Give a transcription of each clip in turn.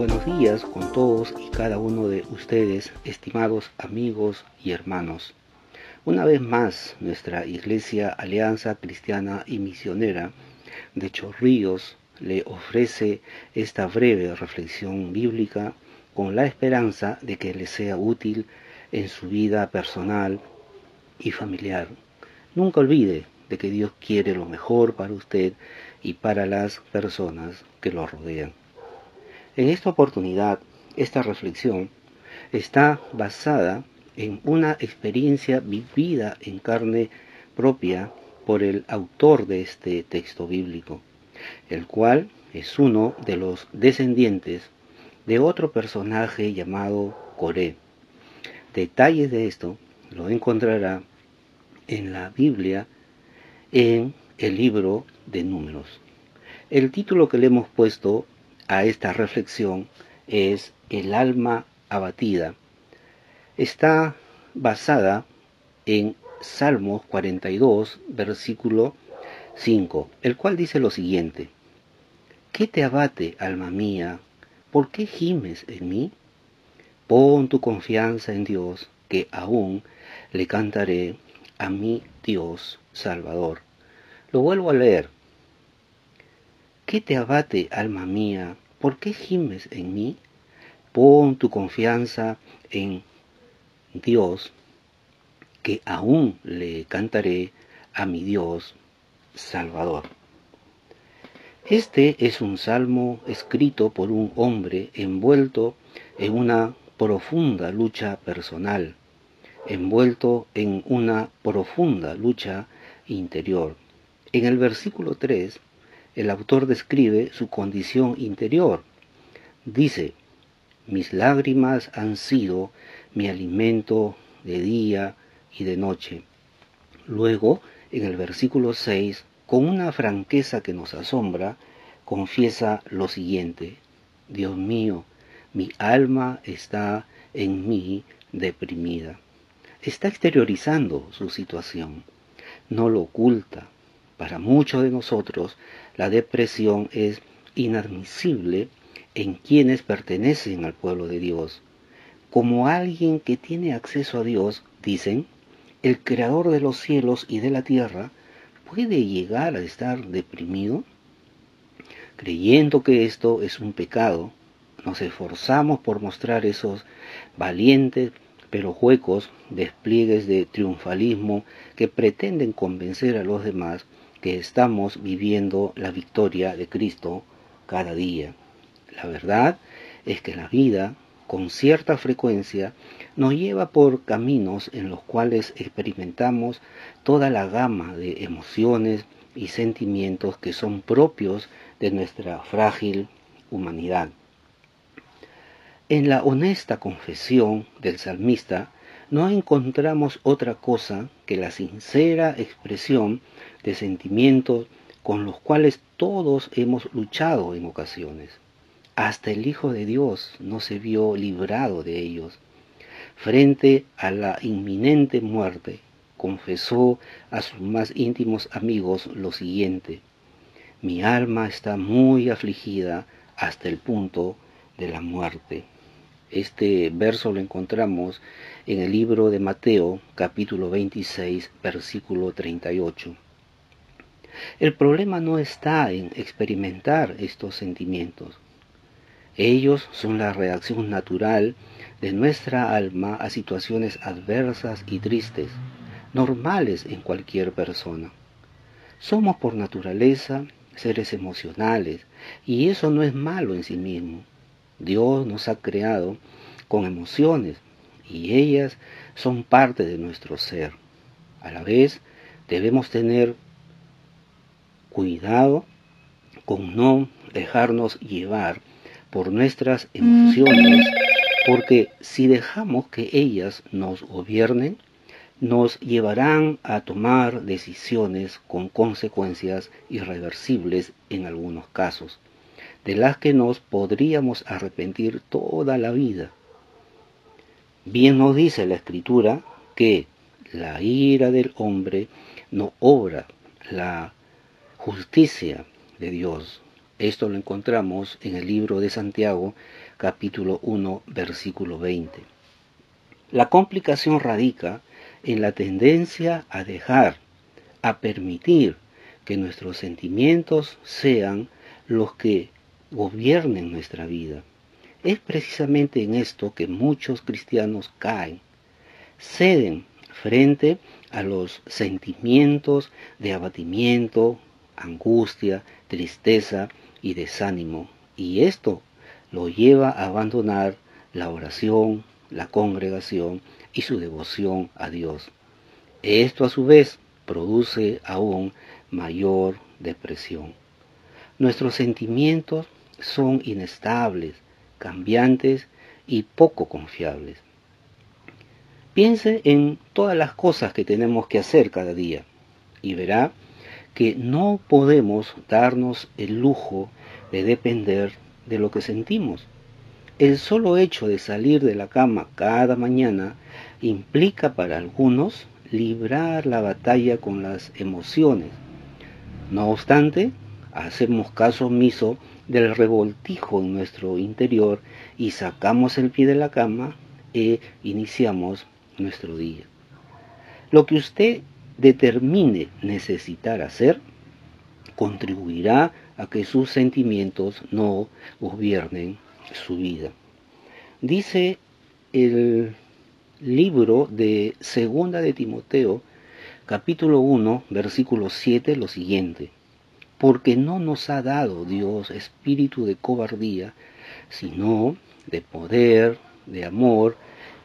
Buenos días con todos y cada uno de ustedes, estimados amigos y hermanos. Una vez más, nuestra Iglesia Alianza Cristiana y Misionera de Chorrillos le ofrece esta breve reflexión bíblica con la esperanza de que le sea útil en su vida personal y familiar. Nunca olvide de que Dios quiere lo mejor para usted y para las personas que lo rodean. En esta oportunidad, esta reflexión está basada en una experiencia vivida en carne propia por el autor de este texto bíblico, el cual es uno de los descendientes de otro personaje llamado Coré. Detalles de esto lo encontrará en la Biblia en el libro de números. El título que le hemos puesto a esta reflexión es El alma abatida. Está basada en Salmos 42, versículo 5, el cual dice lo siguiente. ¿Qué te abate, alma mía? ¿Por qué gimes en mí? Pon tu confianza en Dios, que aún le cantaré a mi Dios Salvador. Lo vuelvo a leer. ¿Qué te abate, alma mía? ¿Por qué gimes en mí? Pon tu confianza en Dios, que aún le cantaré a mi Dios Salvador. Este es un salmo escrito por un hombre envuelto en una profunda lucha personal, envuelto en una profunda lucha interior. En el versículo 3, el autor describe su condición interior. Dice, mis lágrimas han sido mi alimento de día y de noche. Luego, en el versículo 6, con una franqueza que nos asombra, confiesa lo siguiente, Dios mío, mi alma está en mí deprimida. Está exteriorizando su situación, no lo oculta, para muchos de nosotros, la depresión es inadmisible en quienes pertenecen al pueblo de Dios. Como alguien que tiene acceso a Dios, dicen, el creador de los cielos y de la tierra, ¿puede llegar a estar deprimido? Creyendo que esto es un pecado, nos esforzamos por mostrar esos valientes pero huecos despliegues de triunfalismo que pretenden convencer a los demás que estamos viviendo la victoria de Cristo cada día. La verdad es que la vida, con cierta frecuencia, nos lleva por caminos en los cuales experimentamos toda la gama de emociones y sentimientos que son propios de nuestra frágil humanidad. En la honesta confesión del salmista no encontramos otra cosa que la sincera expresión de sentimientos con los cuales todos hemos luchado en ocasiones. Hasta el Hijo de Dios no se vio librado de ellos. Frente a la inminente muerte, confesó a sus más íntimos amigos lo siguiente, mi alma está muy afligida hasta el punto de la muerte. Este verso lo encontramos en el libro de Mateo capítulo 26 versículo 38. El problema no está en experimentar estos sentimientos. Ellos son la reacción natural de nuestra alma a situaciones adversas y tristes, normales en cualquier persona. Somos por naturaleza seres emocionales y eso no es malo en sí mismo. Dios nos ha creado con emociones y ellas son parte de nuestro ser. A la vez debemos tener cuidado con no dejarnos llevar por nuestras emociones, porque si dejamos que ellas nos gobiernen, nos llevarán a tomar decisiones con consecuencias irreversibles en algunos casos, de las que nos podríamos arrepentir toda la vida. Bien nos dice la escritura que la ira del hombre no obra la justicia de Dios. Esto lo encontramos en el libro de Santiago, capítulo 1, versículo 20. La complicación radica en la tendencia a dejar, a permitir que nuestros sentimientos sean los que gobiernen nuestra vida. Es precisamente en esto que muchos cristianos caen, ceden frente a los sentimientos de abatimiento, angustia, tristeza y desánimo, y esto lo lleva a abandonar la oración, la congregación y su devoción a Dios. Esto a su vez produce aún mayor depresión. Nuestros sentimientos son inestables, cambiantes y poco confiables. Piense en todas las cosas que tenemos que hacer cada día y verá que no podemos darnos el lujo de depender de lo que sentimos. El solo hecho de salir de la cama cada mañana implica para algunos librar la batalla con las emociones. No obstante, hacemos caso omiso del revoltijo en nuestro interior y sacamos el pie de la cama e iniciamos nuestro día. Lo que usted determine necesitar hacer contribuirá a que sus sentimientos no gobiernen su vida. Dice el libro de Segunda de Timoteo, capítulo 1, versículo 7, lo siguiente. Porque no nos ha dado Dios espíritu de cobardía, sino de poder, de amor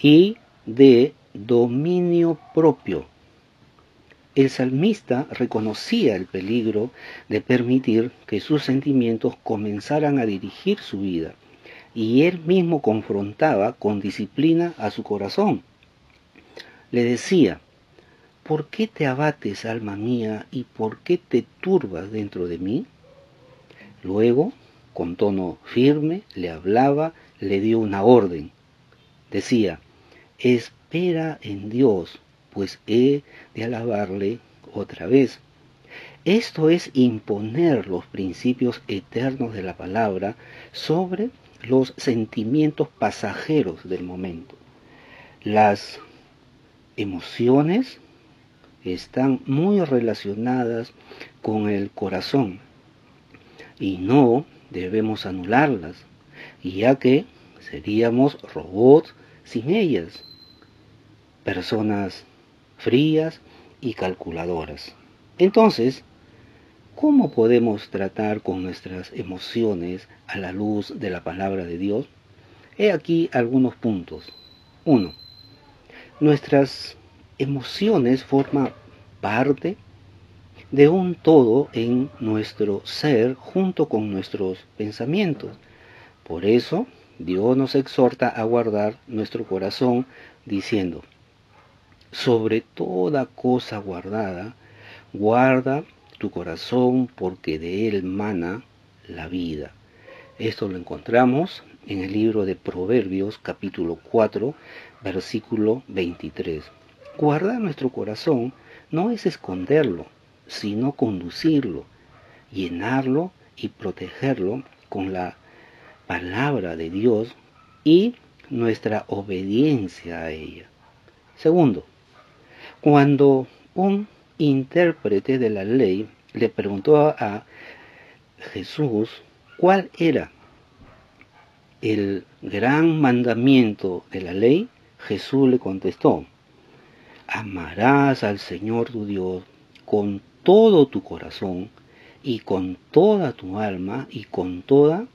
y de dominio propio. El salmista reconocía el peligro de permitir que sus sentimientos comenzaran a dirigir su vida y él mismo confrontaba con disciplina a su corazón. Le decía, ¿por qué te abates, alma mía, y por qué te turbas dentro de mí? Luego, con tono firme, le hablaba, le dio una orden. Decía, espera en Dios, pues he de alabarle otra vez. Esto es imponer los principios eternos de la palabra sobre los sentimientos pasajeros del momento. Las emociones están muy relacionadas con el corazón y no debemos anularlas, ya que seríamos robots sin ellas, personas frías y calculadoras. Entonces, ¿Cómo podemos tratar con nuestras emociones a la luz de la palabra de Dios? He aquí algunos puntos. 1. Nuestras emociones forman parte de un todo en nuestro ser junto con nuestros pensamientos. Por eso, Dios nos exhorta a guardar nuestro corazón diciendo, sobre toda cosa guardada, guarda tu corazón, porque de él mana la vida. Esto lo encontramos en el libro de Proverbios capítulo 4, versículo 23. Guardar nuestro corazón no es esconderlo, sino conducirlo, llenarlo y protegerlo con la palabra de Dios y nuestra obediencia a ella. Segundo, cuando un intérprete de la ley le preguntó a Jesús cuál era el gran mandamiento de la ley, Jesús le contestó, amarás al Señor tu Dios con todo tu corazón y con toda tu alma y con toda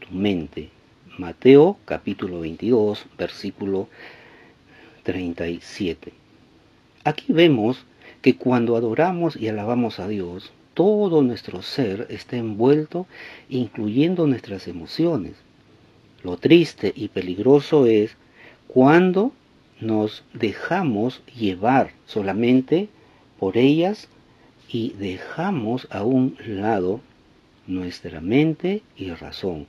tu mente. Mateo capítulo 22, versículo 37. Aquí vemos que cuando adoramos y alabamos a Dios, todo nuestro ser está envuelto, incluyendo nuestras emociones. Lo triste y peligroso es cuando nos dejamos llevar solamente por ellas y dejamos a un lado nuestra mente y razón.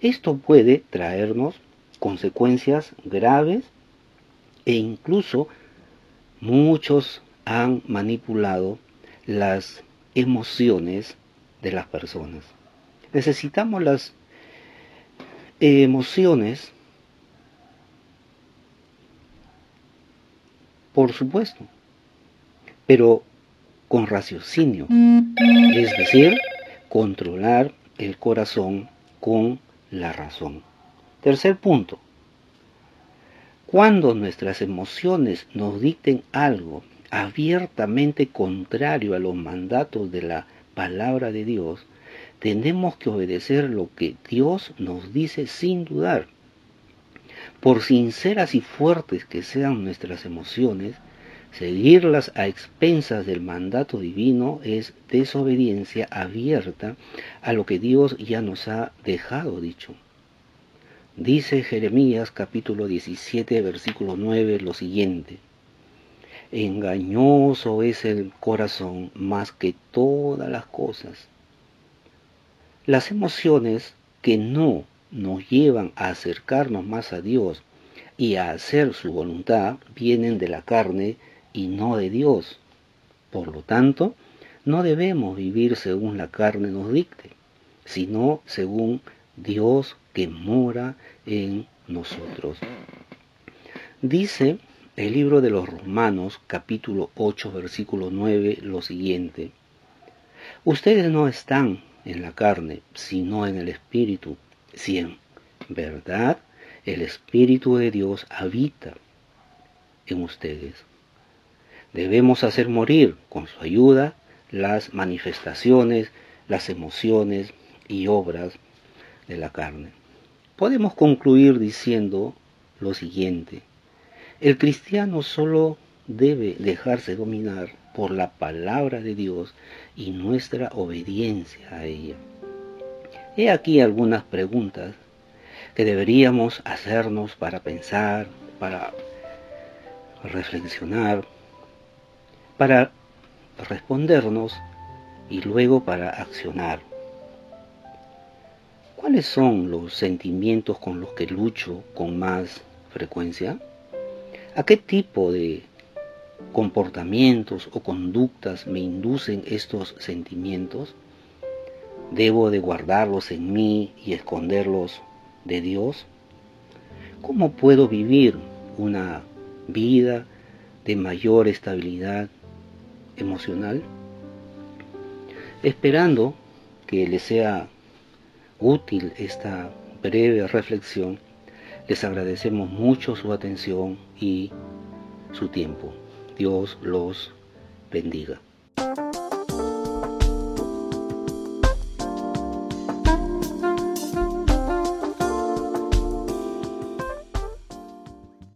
Esto puede traernos consecuencias graves e incluso muchos han manipulado las emociones de las personas. Necesitamos las emociones, por supuesto, pero con raciocinio, es decir, controlar el corazón con la razón. Tercer punto, cuando nuestras emociones nos dicten algo abiertamente contrario a los mandatos de la palabra de Dios, tenemos que obedecer lo que Dios nos dice sin dudar. Por sinceras y fuertes que sean nuestras emociones, seguirlas a expensas del mandato divino es desobediencia abierta a lo que Dios ya nos ha dejado dicho. Dice Jeremías capítulo 17 versículo 9 lo siguiente. Engañoso es el corazón más que todas las cosas. Las emociones que no nos llevan a acercarnos más a Dios y a hacer su voluntad vienen de la carne y no de Dios. Por lo tanto, no debemos vivir según la carne nos dicte, sino según Dios que mora en nosotros. Dice el libro de los Romanos capítulo 8 versículo 9 lo siguiente. Ustedes no están en la carne, sino en el Espíritu, si en verdad el Espíritu de Dios habita en ustedes. Debemos hacer morir con su ayuda las manifestaciones, las emociones y obras de la carne. Podemos concluir diciendo lo siguiente. El cristiano solo debe dejarse dominar por la palabra de Dios y nuestra obediencia a ella. He aquí algunas preguntas que deberíamos hacernos para pensar, para reflexionar, para respondernos y luego para accionar. ¿Cuáles son los sentimientos con los que lucho con más frecuencia? ¿A qué tipo de comportamientos o conductas me inducen estos sentimientos? ¿Debo de guardarlos en mí y esconderlos de Dios? ¿Cómo puedo vivir una vida de mayor estabilidad emocional? Esperando que les sea útil esta breve reflexión, les agradecemos mucho su atención y su tiempo. Dios los bendiga.